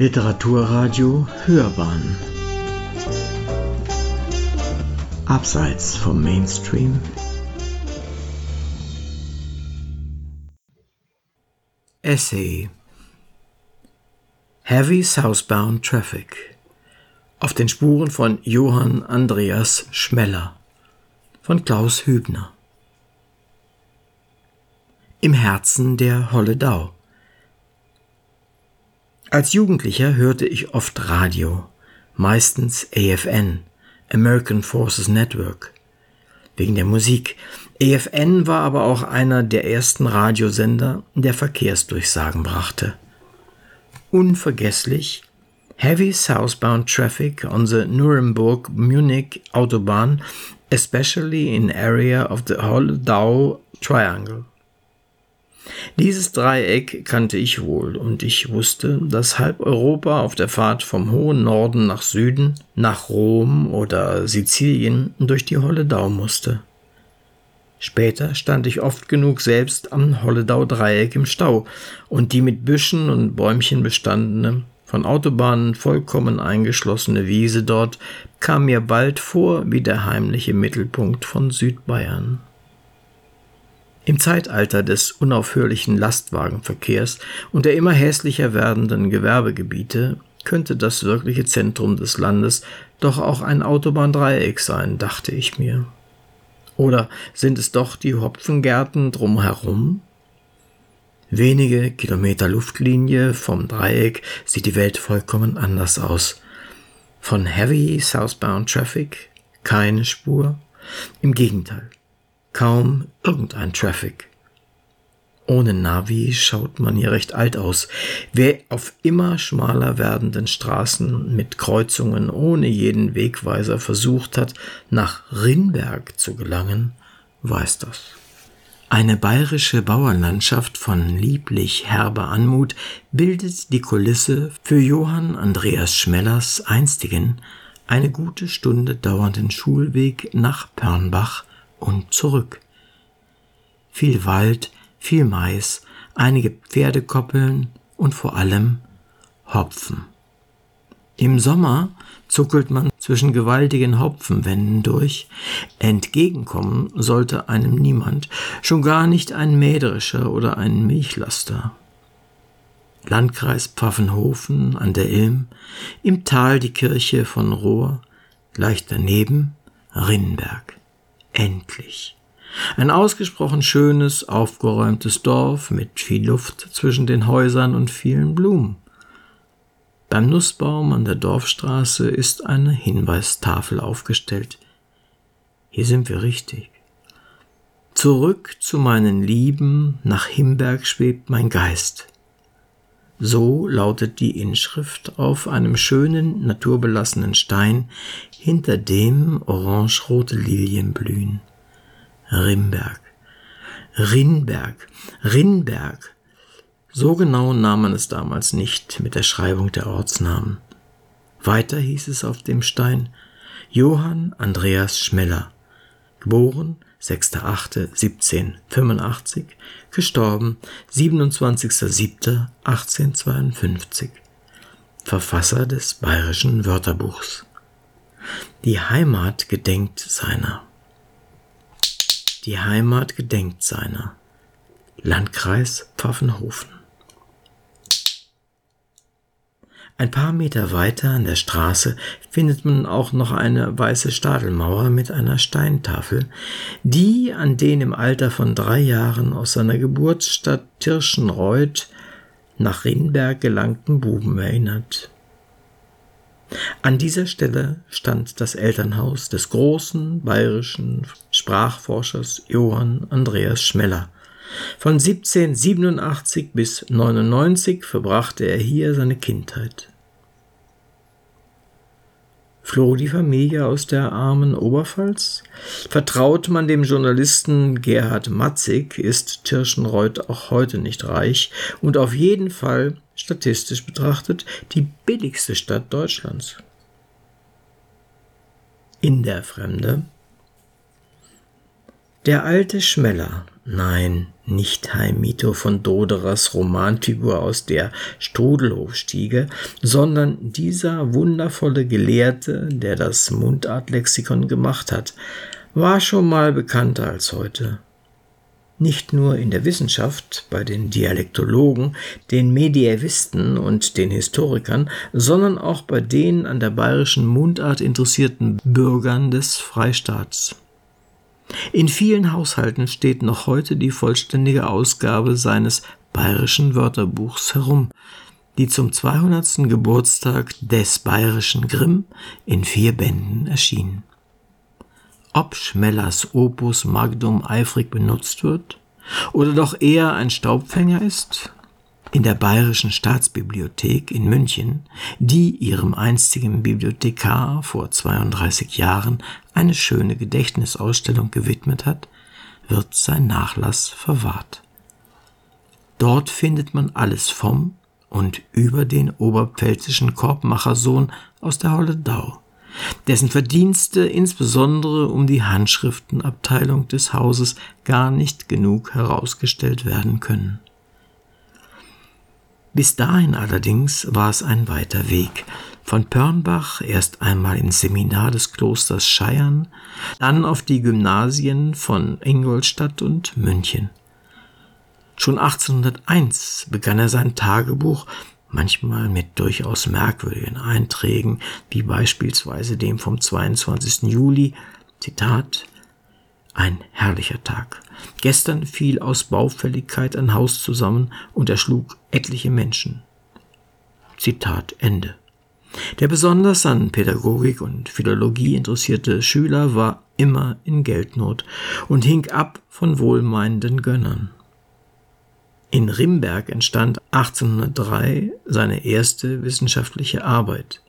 Literaturradio Hörbahn. Abseits vom Mainstream. Essay. Heavy Southbound Traffic. Auf den Spuren von Johann Andreas Schmeller. Von Klaus Hübner. Im Herzen der Holledau als Jugendlicher hörte ich oft Radio, meistens AFN, American Forces Network, wegen der Musik. AFN war aber auch einer der ersten Radiosender, der Verkehrsdurchsagen brachte. Unvergesslich Heavy southbound traffic on the Nuremberg-Munich Autobahn, especially in area of the Holledau Triangle. Dieses Dreieck kannte ich wohl, und ich wusste, dass halb Europa auf der Fahrt vom hohen Norden nach Süden, nach Rom oder Sizilien durch die Holledau musste. Später stand ich oft genug selbst am Holledau-Dreieck im Stau, und die mit Büschen und Bäumchen bestandene, von Autobahnen vollkommen eingeschlossene Wiese dort kam mir bald vor wie der heimliche Mittelpunkt von Südbayern. Im Zeitalter des unaufhörlichen Lastwagenverkehrs und der immer hässlicher werdenden Gewerbegebiete könnte das wirkliche Zentrum des Landes doch auch ein Autobahndreieck sein, dachte ich mir. Oder sind es doch die Hopfengärten drumherum? Wenige Kilometer Luftlinie vom Dreieck sieht die Welt vollkommen anders aus. Von Heavy Southbound Traffic keine Spur. Im Gegenteil kaum irgendein Traffic. Ohne Navi schaut man hier recht alt aus. Wer auf immer schmaler werdenden Straßen mit Kreuzungen ohne jeden Wegweiser versucht hat, nach Rinberg zu gelangen, weiß das. Eine bayerische Bauernlandschaft von lieblich herber Anmut bildet die Kulisse für Johann Andreas Schmellers einstigen, eine gute Stunde dauernden Schulweg nach Pörnbach und zurück. Viel Wald, viel Mais, einige Pferdekoppeln und vor allem Hopfen. Im Sommer zuckelt man zwischen gewaltigen Hopfenwänden durch. Entgegenkommen sollte einem niemand, schon gar nicht ein Mähdrescher oder ein Milchlaster. Landkreis Pfaffenhofen an der Ilm, im Tal die Kirche von Rohr, gleich daneben Rinnenberg. Endlich. Ein ausgesprochen schönes, aufgeräumtes Dorf mit viel Luft zwischen den Häusern und vielen Blumen. Beim Nussbaum an der Dorfstraße ist eine Hinweistafel aufgestellt. Hier sind wir richtig. Zurück zu meinen Lieben, nach Himberg schwebt mein Geist. So lautet die Inschrift auf einem schönen, naturbelassenen Stein, hinter dem orangerote Lilien blühen. Rimberg. Rinberg. Rinberg. So genau nahm man es damals nicht mit der Schreibung der Ortsnamen. Weiter hieß es auf dem Stein Johann Andreas Schmeller, geboren 6.8.1785, gestorben 27.07.1852. Verfasser des bayerischen Wörterbuchs. Die Heimat gedenkt seiner. Die Heimat gedenkt seiner. Landkreis Pfaffenhofen. Ein paar Meter weiter an der Straße findet man auch noch eine weiße Stadelmauer mit einer Steintafel, die an den im Alter von drei Jahren aus seiner Geburtsstadt Tirschenreuth nach Rinberg gelangten Buben erinnert. An dieser Stelle stand das Elternhaus des großen bayerischen Sprachforschers Johann Andreas Schmeller. Von 1787 bis 99 verbrachte er hier seine Kindheit. Floh die Familie aus der armen Oberpfalz? Vertraut man dem Journalisten Gerhard Matzig, ist Tirschenreuth auch heute nicht reich und auf jeden Fall, statistisch betrachtet, die billigste Stadt Deutschlands. In der Fremde der alte Schmeller Nein, nicht Heimito von Doderers Romanfigur aus der Strudelhofstiege, sondern dieser wundervolle Gelehrte, der das Mundartlexikon gemacht hat, war schon mal bekannter als heute. Nicht nur in der Wissenschaft, bei den Dialektologen, den Mediävisten und den Historikern, sondern auch bei den an der bayerischen Mundart interessierten Bürgern des Freistaats. In vielen Haushalten steht noch heute die vollständige Ausgabe seines bayerischen Wörterbuchs herum, die zum 200. Geburtstag des bayerischen Grimm in vier Bänden erschien. Ob Schmellers Opus Magnum eifrig benutzt wird oder doch eher ein Staubfänger ist, in der Bayerischen Staatsbibliothek in München, die ihrem einstigen Bibliothekar vor 32 Jahren eine schöne Gedächtnisausstellung gewidmet hat, wird sein Nachlass verwahrt. Dort findet man alles vom und über den oberpfälzischen Korbmachersohn aus der Holledau, dessen Verdienste insbesondere um die Handschriftenabteilung des Hauses gar nicht genug herausgestellt werden können. Bis dahin allerdings war es ein weiter Weg. Von Pörnbach erst einmal ins Seminar des Klosters Scheiern, dann auf die Gymnasien von Ingolstadt und München. Schon 1801 begann er sein Tagebuch, manchmal mit durchaus merkwürdigen Einträgen, wie beispielsweise dem vom 22. Juli, Zitat, ein herrlicher Tag. Gestern fiel aus Baufälligkeit ein Haus zusammen und erschlug etliche Menschen. Zitat Ende. Der besonders an Pädagogik und Philologie interessierte Schüler war immer in Geldnot und hing ab von wohlmeinenden Gönnern. In Rimberg entstand 1803 seine erste wissenschaftliche Arbeit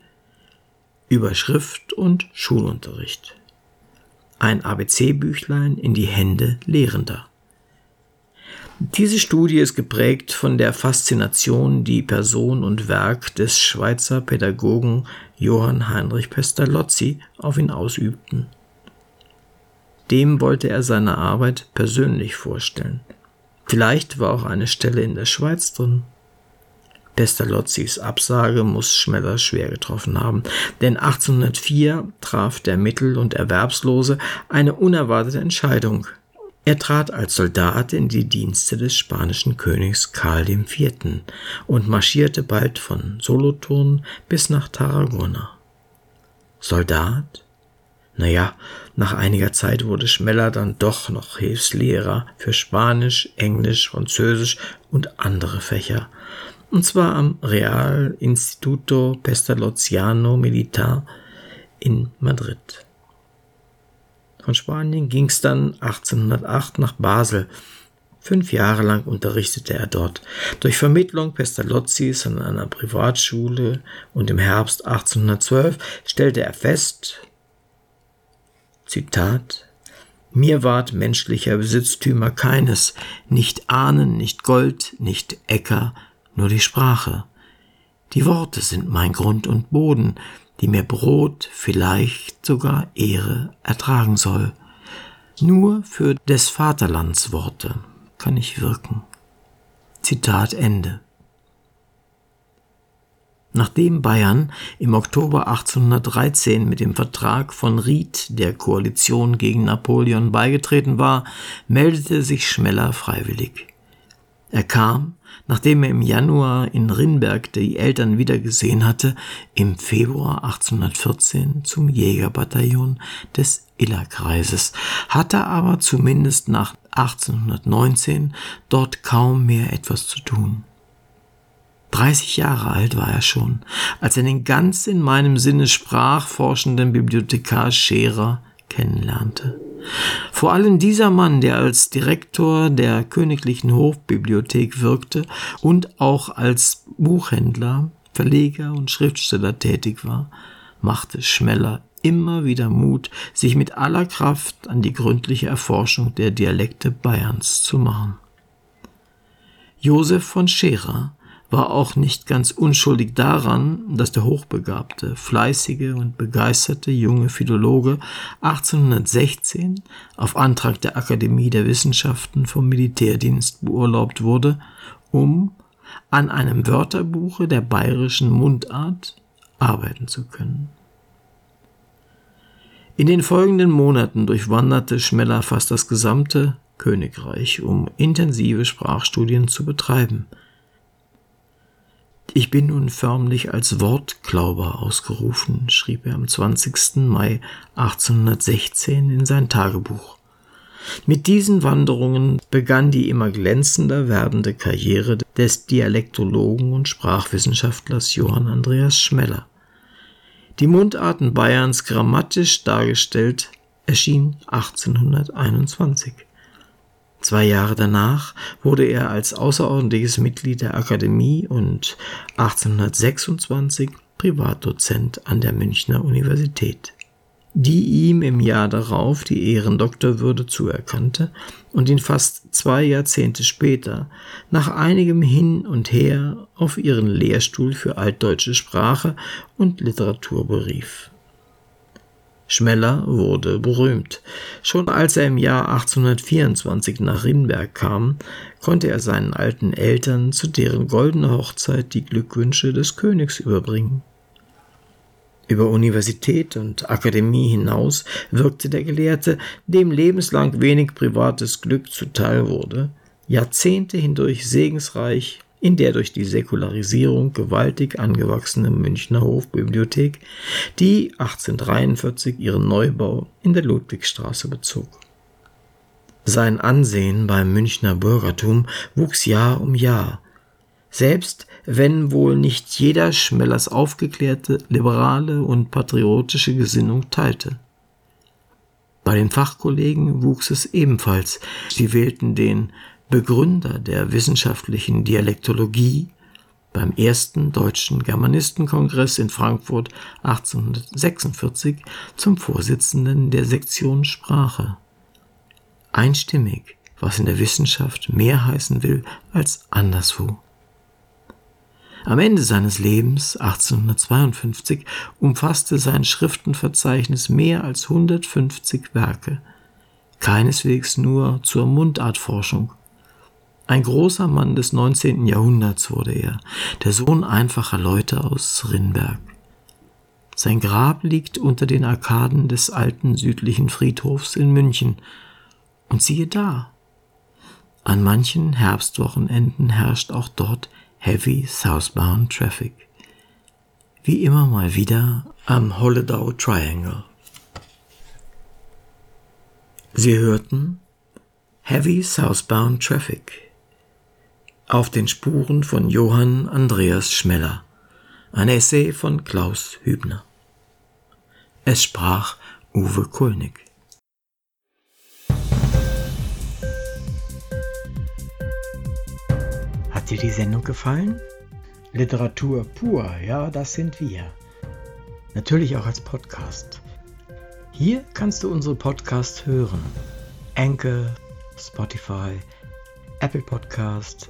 über Schrift und Schulunterricht ein ABC-Büchlein in die Hände Lehrender. Diese Studie ist geprägt von der Faszination, die Person und Werk des Schweizer Pädagogen Johann Heinrich Pestalozzi auf ihn ausübten. Dem wollte er seine Arbeit persönlich vorstellen. Vielleicht war auch eine Stelle in der Schweiz drin. Pestalozzis Absage muss Schmeller schwer getroffen haben, denn 1804 traf der Mittel- und Erwerbslose eine unerwartete Entscheidung. Er trat als Soldat in die Dienste des spanischen Königs Karl IV. und marschierte bald von Solothurn bis nach Tarragona. Soldat? Naja, nach einiger Zeit wurde Schmeller dann doch noch Hilfslehrer für Spanisch, Englisch, Französisch und andere Fächer und zwar am Real Instituto Pestalozziano Militar in Madrid. Von Spanien ging es dann 1808 nach Basel. Fünf Jahre lang unterrichtete er dort. Durch Vermittlung Pestalozzis an einer Privatschule und im Herbst 1812 stellte er fest, Zitat, mir ward menschlicher Besitztümer keines, nicht Ahnen, nicht Gold, nicht Äcker, nur die Sprache. Die Worte sind mein Grund und Boden, die mir Brot, vielleicht sogar Ehre ertragen soll. Nur für des Vaterlands Worte kann ich wirken. Zitat Ende. Nachdem Bayern im Oktober 1813 mit dem Vertrag von Ried der Koalition gegen Napoleon beigetreten war, meldete sich Schmeller freiwillig. Er kam, nachdem er im Januar in Rinberg die Eltern wiedergesehen hatte, im Februar 1814 zum Jägerbataillon des Illerkreises, hatte aber zumindest nach 1819 dort kaum mehr etwas zu tun. 30 Jahre alt war er schon, als er den ganz in meinem Sinne sprachforschenden Bibliothekar Scherer kennenlernte. Vor allem dieser Mann, der als Direktor der Königlichen Hofbibliothek wirkte und auch als Buchhändler, Verleger und Schriftsteller tätig war, machte Schmeller immer wieder Mut, sich mit aller Kraft an die gründliche Erforschung der Dialekte Bayerns zu machen. Josef von Scherer war auch nicht ganz unschuldig daran, dass der hochbegabte, fleißige und begeisterte junge Philologe 1816 auf Antrag der Akademie der Wissenschaften vom Militärdienst beurlaubt wurde, um an einem Wörterbuche der bayerischen Mundart arbeiten zu können. In den folgenden Monaten durchwanderte Schmeller fast das gesamte Königreich, um intensive Sprachstudien zu betreiben – ich bin nun förmlich als Wortglauber ausgerufen, schrieb er am 20. Mai 1816 in sein Tagebuch. Mit diesen Wanderungen begann die immer glänzender werdende Karriere des Dialektologen und Sprachwissenschaftlers Johann Andreas Schmeller. Die Mundarten Bayerns grammatisch dargestellt erschien 1821. Zwei Jahre danach wurde er als außerordentliches Mitglied der Akademie und 1826 Privatdozent an der Münchner Universität, die ihm im Jahr darauf die Ehrendoktorwürde zuerkannte und ihn fast zwei Jahrzehnte später nach einigem Hin und Her auf ihren Lehrstuhl für altdeutsche Sprache und Literatur berief. Schmeller wurde berühmt. Schon als er im Jahr 1824 nach Rinberg kam, konnte er seinen alten Eltern zu deren goldener Hochzeit die Glückwünsche des Königs überbringen. Über Universität und Akademie hinaus wirkte der Gelehrte, dem lebenslang wenig privates Glück zuteil wurde, Jahrzehnte hindurch segensreich in der durch die Säkularisierung gewaltig angewachsene Münchner Hofbibliothek, die 1843 ihren Neubau in der Ludwigstraße bezog. Sein Ansehen beim Münchner Bürgertum wuchs Jahr um Jahr, selbst wenn wohl nicht jeder Schmellers aufgeklärte, liberale und patriotische Gesinnung teilte. Bei den Fachkollegen wuchs es ebenfalls. Sie wählten den Begründer der wissenschaftlichen Dialektologie beim ersten deutschen Germanistenkongress in Frankfurt 1846 zum Vorsitzenden der Sektion Sprache. Einstimmig, was in der Wissenschaft mehr heißen will als anderswo. Am Ende seines Lebens 1852 umfasste sein Schriftenverzeichnis mehr als 150 Werke, keineswegs nur zur Mundartforschung, ein großer Mann des 19. Jahrhunderts wurde er, der Sohn einfacher Leute aus Rinberg. Sein Grab liegt unter den Arkaden des alten südlichen Friedhofs in München. Und siehe da, an manchen Herbstwochenenden herrscht auch dort Heavy Southbound Traffic. Wie immer mal wieder am Holledau Triangle. Sie hörten Heavy Southbound Traffic auf den Spuren von Johann Andreas Schmeller. Ein Essay von Klaus Hübner. Es sprach Uwe Kulnig. Hat dir die Sendung gefallen? Literatur pur, ja, das sind wir. Natürlich auch als Podcast. Hier kannst du unsere Podcasts hören. Anchor, Spotify, Apple Podcast,